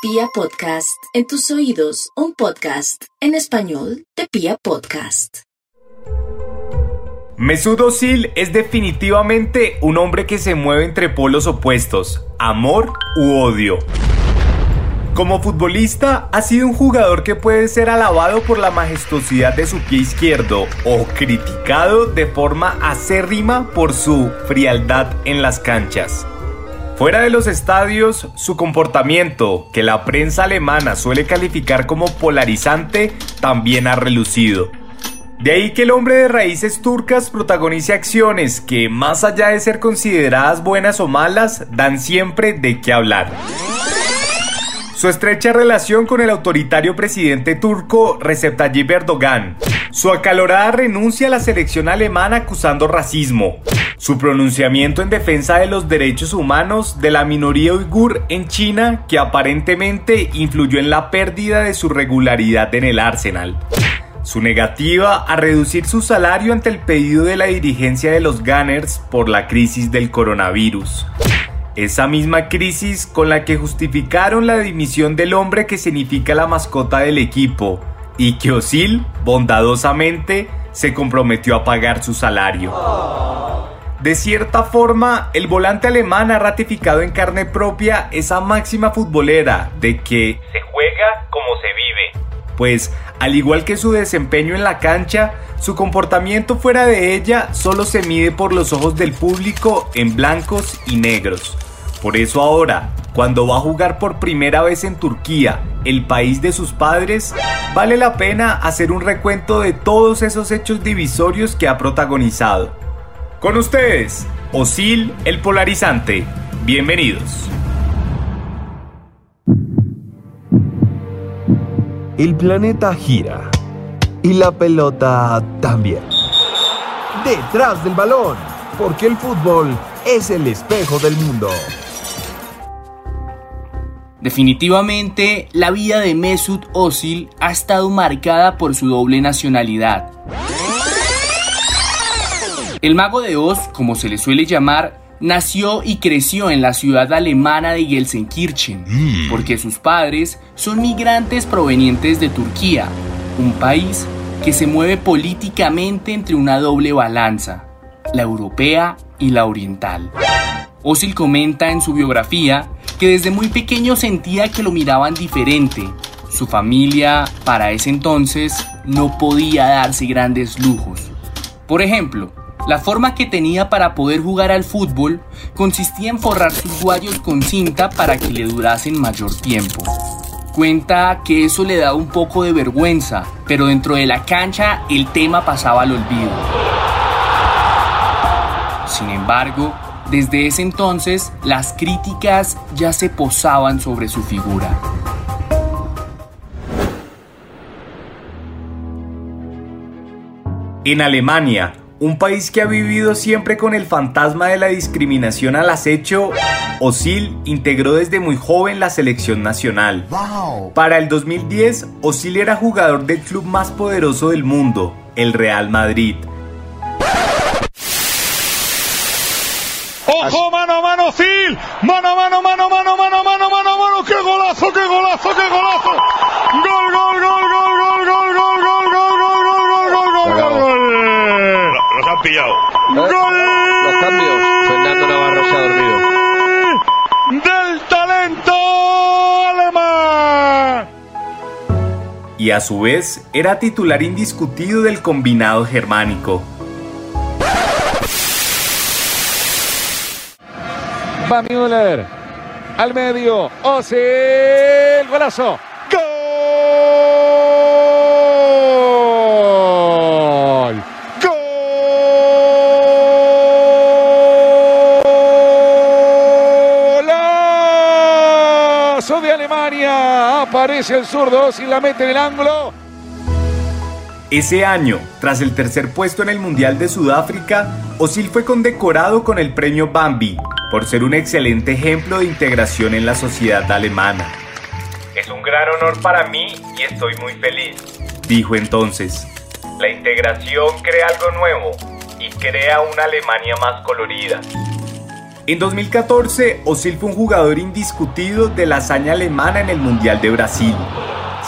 Pia Podcast, en tus oídos, un podcast en español de Pia Podcast. Mesut Özil es definitivamente un hombre que se mueve entre polos opuestos, amor u odio. Como futbolista, ha sido un jugador que puede ser alabado por la majestuosidad de su pie izquierdo o criticado de forma acérrima por su frialdad en las canchas. Fuera de los estadios, su comportamiento, que la prensa alemana suele calificar como polarizante, también ha relucido. De ahí que el hombre de raíces turcas protagonice acciones que, más allá de ser consideradas buenas o malas, dan siempre de qué hablar. Su estrecha relación con el autoritario presidente turco Recep Tayyip Erdogan, su acalorada renuncia a la selección alemana acusando racismo, su pronunciamiento en defensa de los derechos humanos de la minoría uigur en China que aparentemente influyó en la pérdida de su regularidad en el Arsenal, su negativa a reducir su salario ante el pedido de la dirigencia de los Gunners por la crisis del coronavirus, esa misma crisis con la que justificaron la dimisión del hombre que significa la mascota del equipo y que Osil, bondadosamente, se comprometió a pagar su salario. De cierta forma, el volante alemán ha ratificado en carne propia esa máxima futbolera de que se juega como se vive. Pues, al igual que su desempeño en la cancha, su comportamiento fuera de ella solo se mide por los ojos del público en blancos y negros. Por eso ahora, cuando va a jugar por primera vez en Turquía, el país de sus padres, vale la pena hacer un recuento de todos esos hechos divisorios que ha protagonizado. Con ustedes, Osil el Polarizante. Bienvenidos. El planeta gira y la pelota también. Detrás del balón, porque el fútbol es el espejo del mundo. Definitivamente, la vida de Mesut Özil ha estado marcada por su doble nacionalidad. El mago de Oz, como se le suele llamar, nació y creció en la ciudad alemana de Gelsenkirchen, porque sus padres son migrantes provenientes de Turquía, un país que se mueve políticamente entre una doble balanza, la europea y la oriental. Osil comenta en su biografía que desde muy pequeño sentía que lo miraban diferente. Su familia, para ese entonces, no podía darse grandes lujos. Por ejemplo, la forma que tenía para poder jugar al fútbol consistía en forrar sus guayos con cinta para que le durasen mayor tiempo. Cuenta que eso le daba un poco de vergüenza, pero dentro de la cancha el tema pasaba al olvido. Sin embargo, desde ese entonces, las críticas ya se posaban sobre su figura. En Alemania, un país que ha vivido siempre con el fantasma de la discriminación al acecho, Osil integró desde muy joven la selección nacional. Para el 2010, Osil era jugador del club más poderoso del mundo, el Real Madrid. Mano a mano, Phil! ¡Mano a mano, mano, mano, mano, mano, mano, mano! ¡Qué golazo, qué golazo, qué golazo! ¡Gol, gol, gol, gol, gol, gol, gol, gol, gol, gol, gol, gol, gol, gol, gol! Los han pillado. ¡Gol! Los cambios. Fernando Navarro se ha dormido. ¡Del talento alemán! Y a su vez, era titular indiscutido del combinado germánico. Va Müller. Al medio. Ozil. Golazo. Gol. Golazo de Alemania. Aparece el zurdo. Ozil la mete en el ángulo. Ese año, tras el tercer puesto en el Mundial de Sudáfrica, Osil fue condecorado con el premio Bambi por ser un excelente ejemplo de integración en la sociedad alemana. Es un gran honor para mí y estoy muy feliz, dijo entonces. La integración crea algo nuevo y crea una Alemania más colorida. En 2014, Osil fue un jugador indiscutido de la hazaña alemana en el Mundial de Brasil.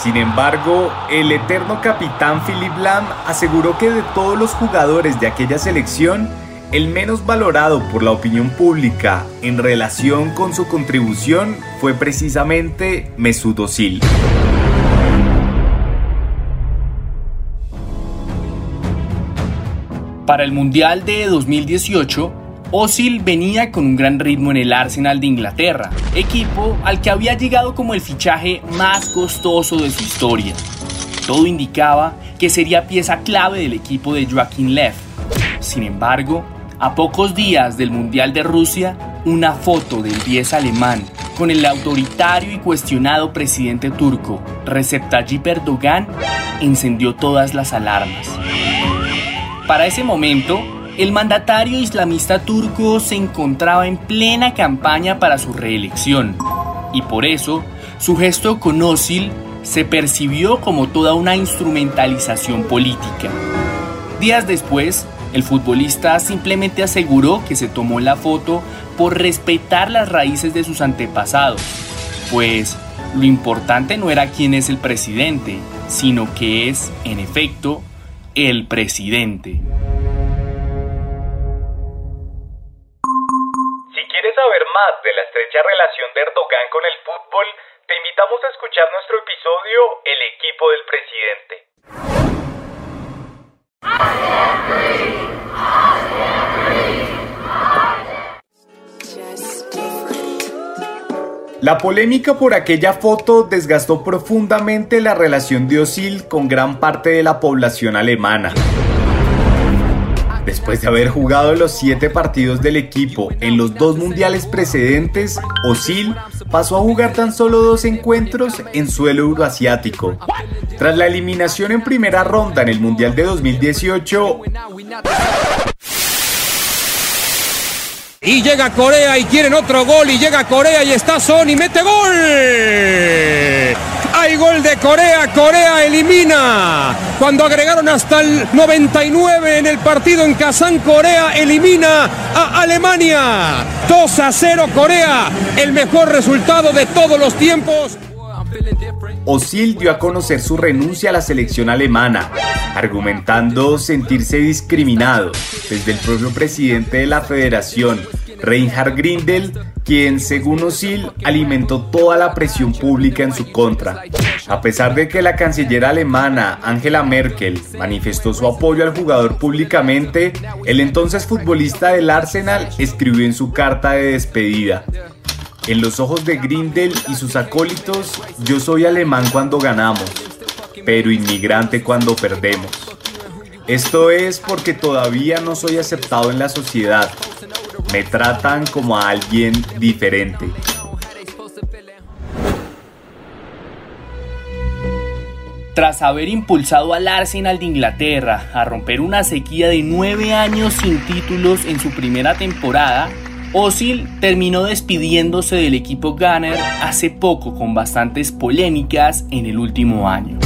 Sin embargo, el eterno capitán Philip Lam aseguró que de todos los jugadores de aquella selección, el menos valorado por la opinión pública en relación con su contribución fue precisamente Mesut Özil. Para el Mundial de 2018, Özil venía con un gran ritmo en el Arsenal de Inglaterra, equipo al que había llegado como el fichaje más costoso de su historia. Todo indicaba que sería pieza clave del equipo de Joaquín Lev. Sin embargo, a pocos días del Mundial de Rusia, una foto del 10 alemán con el autoritario y cuestionado presidente turco Recep Tayyip Erdogan encendió todas las alarmas. Para ese momento, el mandatario islamista turco se encontraba en plena campaña para su reelección y por eso su gesto con Osil se percibió como toda una instrumentalización política. Días después, el futbolista simplemente aseguró que se tomó la foto por respetar las raíces de sus antepasados, pues lo importante no era quién es el presidente, sino que es, en efecto, el presidente. Si quieres saber más de la estrecha relación de Erdogan con el fútbol, te invitamos a escuchar nuestro episodio El equipo del presidente. La polémica por aquella foto desgastó profundamente la relación de Osil con gran parte de la población alemana. Después de haber jugado los siete partidos del equipo en los dos mundiales precedentes, Osil pasó a jugar tan solo dos encuentros en suelo euroasiático. Tras la eliminación en primera ronda en el Mundial de 2018, Y llega Corea y quieren otro gol y llega Corea y está Son y mete gol. Hay gol de Corea, Corea elimina. Cuando agregaron hasta el 99 en el partido en Kazán, Corea elimina a Alemania. 2 a 0 Corea, el mejor resultado de todos los tiempos. Osil dio a conocer su renuncia a la selección alemana, argumentando sentirse discriminado desde el propio presidente de la federación, Reinhard Grindel, quien según Osil alimentó toda la presión pública en su contra. A pesar de que la canciller alemana Angela Merkel manifestó su apoyo al jugador públicamente, el entonces futbolista del Arsenal escribió en su carta de despedida. En los ojos de Grindel y sus acólitos, yo soy alemán cuando ganamos, pero inmigrante cuando perdemos. Esto es porque todavía no soy aceptado en la sociedad. Me tratan como a alguien diferente. Tras haber impulsado al Arsenal de Inglaterra a romper una sequía de nueve años sin títulos en su primera temporada, Osil terminó despidiéndose del equipo Gunner hace poco con bastantes polémicas en el último año.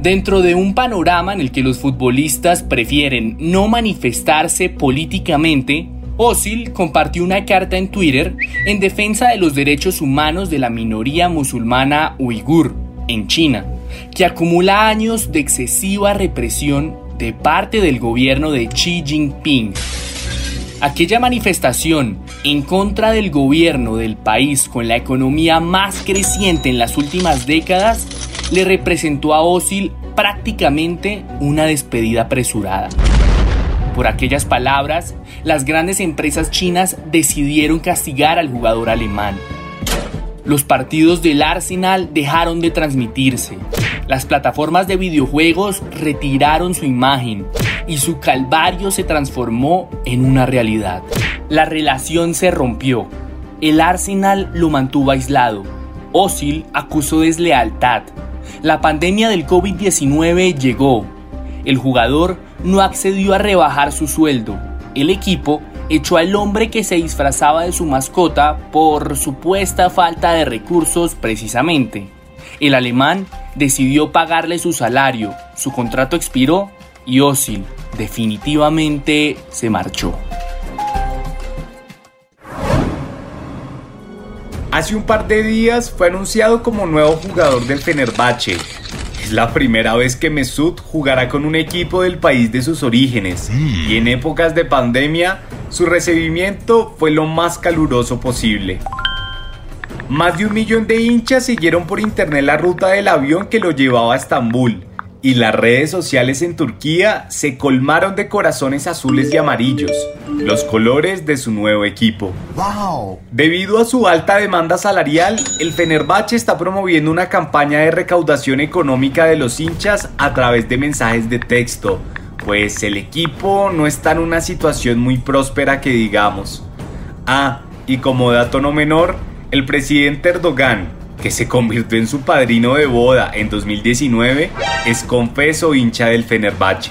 Dentro de un panorama en el que los futbolistas prefieren no manifestarse políticamente, Osil compartió una carta en Twitter en defensa de los derechos humanos de la minoría musulmana uigur en China, que acumula años de excesiva represión de parte del gobierno de Xi Jinping. Aquella manifestación en contra del gobierno del país con la economía más creciente en las últimas décadas le representó a Osil prácticamente una despedida apresurada. Por aquellas palabras, las grandes empresas chinas decidieron castigar al jugador alemán. Los partidos del Arsenal dejaron de transmitirse. Las plataformas de videojuegos retiraron su imagen y su calvario se transformó en una realidad. La relación se rompió. El Arsenal lo mantuvo aislado. Osil acusó deslealtad. La pandemia del COVID-19 llegó. El jugador no accedió a rebajar su sueldo. El equipo echó al hombre que se disfrazaba de su mascota por supuesta falta de recursos precisamente. El alemán decidió pagarle su salario, su contrato expiró y Osil definitivamente se marchó. Hace un par de días fue anunciado como nuevo jugador del Fenerbahce. Es la primera vez que Mesut jugará con un equipo del país de sus orígenes mm. y en épocas de pandemia su recibimiento fue lo más caluroso posible. Más de un millón de hinchas siguieron por internet la ruta del avión que lo llevaba a Estambul y las redes sociales en Turquía se colmaron de corazones azules y amarillos, los colores de su nuevo equipo. Debido a su alta demanda salarial, el Fenerbahce está promoviendo una campaña de recaudación económica de los hinchas a través de mensajes de texto, pues el equipo no está en una situación muy próspera que digamos. Ah, y como dato no menor, el presidente Erdogan, que se convirtió en su padrino de boda en 2019, es confeso hincha del Fenerbahce.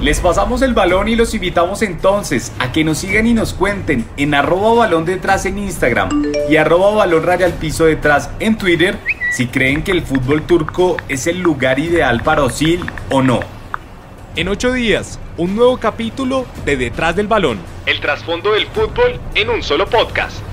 Les pasamos el balón y los invitamos entonces a que nos sigan y nos cuenten en arroba balón detrás en Instagram y arroba balón raya piso detrás en Twitter si creen que el fútbol turco es el lugar ideal para Osil o no. En ocho días, un nuevo capítulo de Detrás del Balón. El trasfondo del fútbol en un solo podcast.